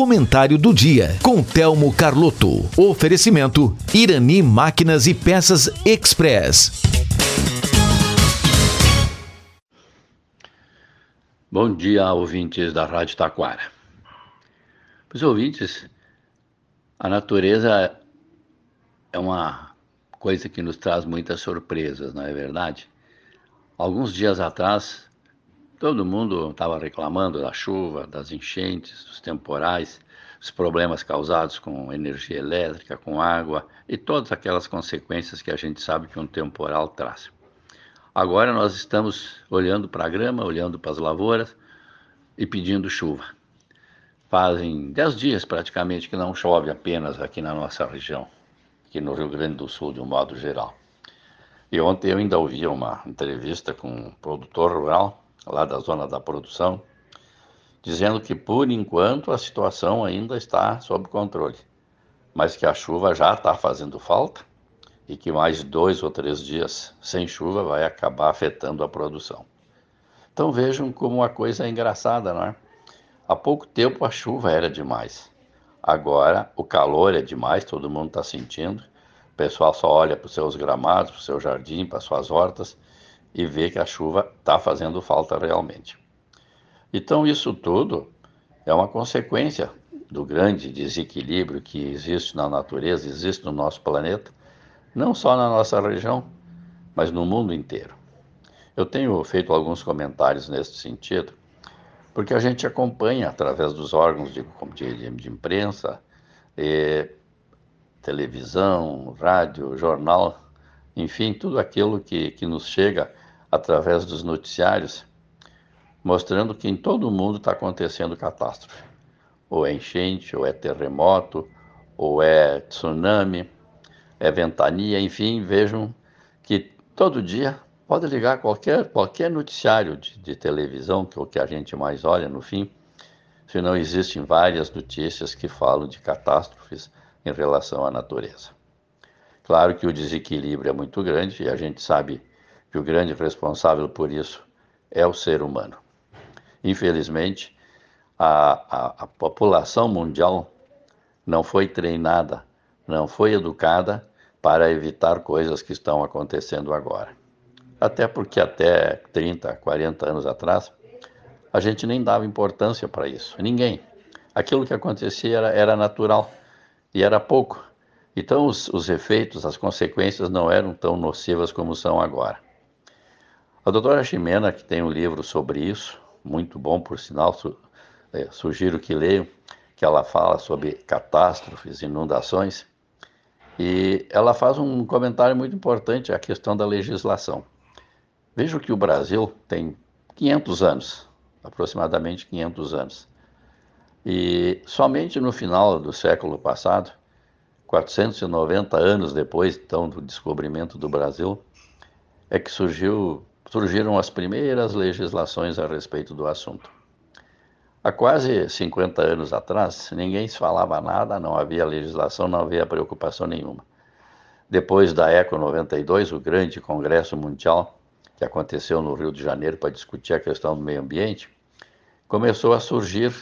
Comentário do dia com Telmo Carlotto. Oferecimento Irani Máquinas e Peças Express. Bom dia, ouvintes da Rádio Taquara. Os ouvintes, a natureza é uma coisa que nos traz muitas surpresas, não é verdade? Alguns dias atrás, Todo mundo estava reclamando da chuva, das enchentes, dos temporais, os problemas causados com energia elétrica, com água e todas aquelas consequências que a gente sabe que um temporal traz. Agora nós estamos olhando para a grama, olhando para as lavouras e pedindo chuva. Fazem dez dias praticamente que não chove apenas aqui na nossa região, aqui no Rio Grande do Sul, de um modo geral. E ontem eu ainda ouvi uma entrevista com um produtor rural lá da zona da produção, dizendo que por enquanto a situação ainda está sob controle, mas que a chuva já está fazendo falta e que mais dois ou três dias sem chuva vai acabar afetando a produção. Então vejam como a coisa é engraçada, não é? Há pouco tempo a chuva era demais. Agora o calor é demais, todo mundo está sentindo. O pessoal só olha para os seus gramados, para o seu jardim, para as suas hortas e vê que a chuva está fazendo falta realmente. Então, isso tudo é uma consequência do grande desequilíbrio que existe na natureza, existe no nosso planeta, não só na nossa região, mas no mundo inteiro. Eu tenho feito alguns comentários nesse sentido, porque a gente acompanha através dos órgãos de, de, de imprensa, televisão, rádio, jornal, enfim, tudo aquilo que, que nos chega através dos noticiários, mostrando que em todo o mundo está acontecendo catástrofe. Ou é enchente, ou é terremoto, ou é tsunami, é ventania, enfim, vejam que todo dia pode ligar qualquer, qualquer noticiário de, de televisão, que é o que a gente mais olha no fim, se não existem várias notícias que falam de catástrofes em relação à natureza. Claro que o desequilíbrio é muito grande e a gente sabe que o grande responsável por isso é o ser humano. Infelizmente, a, a, a população mundial não foi treinada, não foi educada para evitar coisas que estão acontecendo agora. Até porque até 30, 40 anos atrás, a gente nem dava importância para isso. Ninguém. Aquilo que acontecia era, era natural e era pouco. Então, os, os efeitos, as consequências não eram tão nocivas como são agora. A doutora Ximena, que tem um livro sobre isso, muito bom por sinal, su é, sugiro que leiam, que ela fala sobre catástrofes, inundações, e ela faz um comentário muito importante, a questão da legislação. Vejo que o Brasil tem 500 anos, aproximadamente 500 anos, e somente no final do século passado, 490 anos depois, então, do descobrimento do Brasil, é que surgiu surgiram as primeiras legislações a respeito do assunto. Há quase 50 anos atrás, ninguém se falava nada, não havia legislação, não havia preocupação nenhuma. Depois da ECO 92, o grande congresso mundial que aconteceu no Rio de Janeiro para discutir a questão do meio ambiente, começou a surgir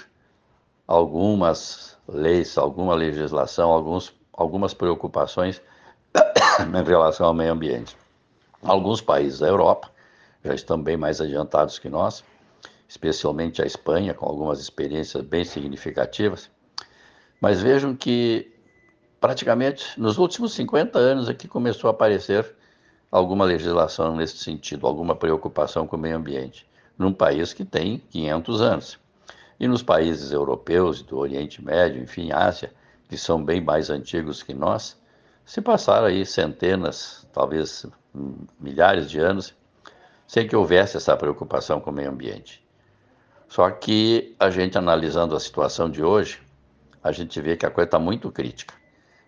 algumas leis, alguma legislação, alguns, algumas preocupações em relação ao meio ambiente. Alguns países da Europa já estão bem mais adiantados que nós, especialmente a Espanha, com algumas experiências bem significativas. Mas vejam que praticamente nos últimos 50 anos aqui começou a aparecer alguma legislação nesse sentido, alguma preocupação com o meio ambiente, num país que tem 500 anos. E nos países europeus, do Oriente Médio, enfim, Ásia, que são bem mais antigos que nós, se passaram aí centenas, talvez milhares de anos, sem que houvesse essa preocupação com o meio ambiente. Só que a gente analisando a situação de hoje, a gente vê que a coisa está muito crítica.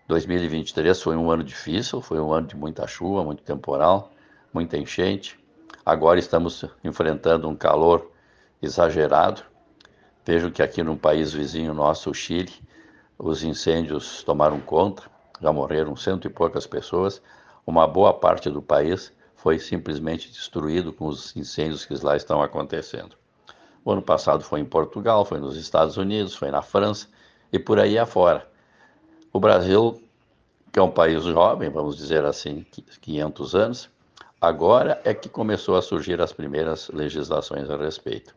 2023 foi um ano difícil, foi um ano de muita chuva, muito temporal, muita enchente. Agora estamos enfrentando um calor exagerado. Vejo que aqui no país vizinho nosso, o Chile, os incêndios tomaram conta, já morreram cento e poucas pessoas. Uma boa parte do país foi simplesmente destruído com os incêndios que lá estão acontecendo. O ano passado foi em Portugal, foi nos Estados Unidos, foi na França, e por aí afora. O Brasil, que é um país jovem, vamos dizer assim, 500 anos, agora é que começou a surgir as primeiras legislações a respeito.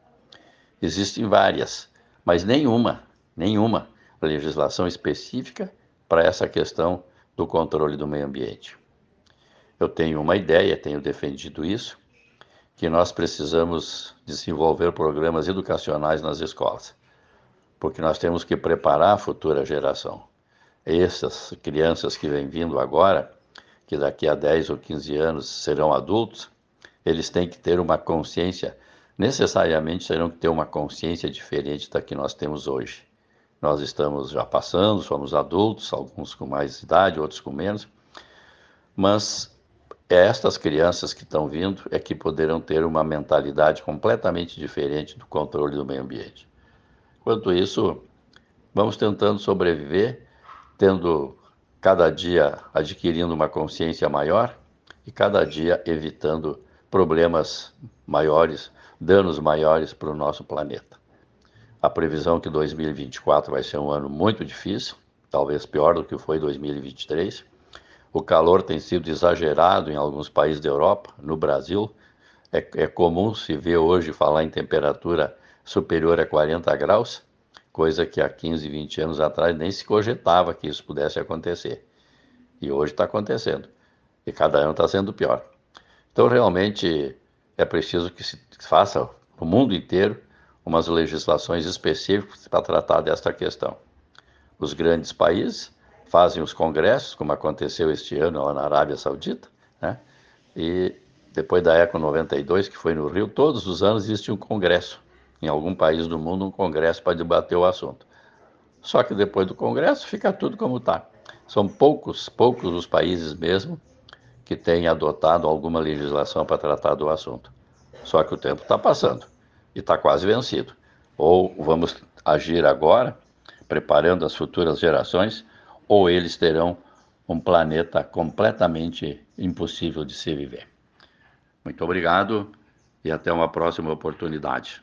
Existem várias, mas nenhuma, nenhuma legislação específica para essa questão do controle do meio ambiente. Eu tenho uma ideia, tenho defendido isso, que nós precisamos desenvolver programas educacionais nas escolas, porque nós temos que preparar a futura geração. Essas crianças que vêm vindo agora, que daqui a 10 ou 15 anos serão adultos, eles têm que ter uma consciência, necessariamente terão que ter uma consciência diferente da que nós temos hoje. Nós estamos já passando, somos adultos, alguns com mais idade, outros com menos, mas é estas crianças que estão vindo é que poderão ter uma mentalidade completamente diferente do controle do meio ambiente. Quanto isso, vamos tentando sobreviver, tendo cada dia adquirindo uma consciência maior e cada dia evitando problemas maiores, danos maiores para o nosso planeta. A previsão é que 2024 vai ser um ano muito difícil, talvez pior do que foi 2023 o calor tem sido exagerado em alguns países da Europa, no Brasil. É, é comum se ver hoje falar em temperatura superior a 40 graus, coisa que há 15, 20 anos atrás nem se cogitava que isso pudesse acontecer. E hoje está acontecendo. E cada ano está sendo pior. Então, realmente, é preciso que se faça no mundo inteiro umas legislações específicas para tratar desta questão. Os grandes países fazem os congressos, como aconteceu este ano lá na Arábia Saudita, né? E depois da Eco 92, que foi no Rio, todos os anos existe um congresso, em algum país do mundo, um congresso para debater o assunto. Só que depois do congresso fica tudo como está. São poucos, poucos os países mesmo que têm adotado alguma legislação para tratar do assunto. Só que o tempo está passando e está quase vencido. Ou vamos agir agora, preparando as futuras gerações ou eles terão um planeta completamente impossível de se viver. Muito obrigado e até uma próxima oportunidade.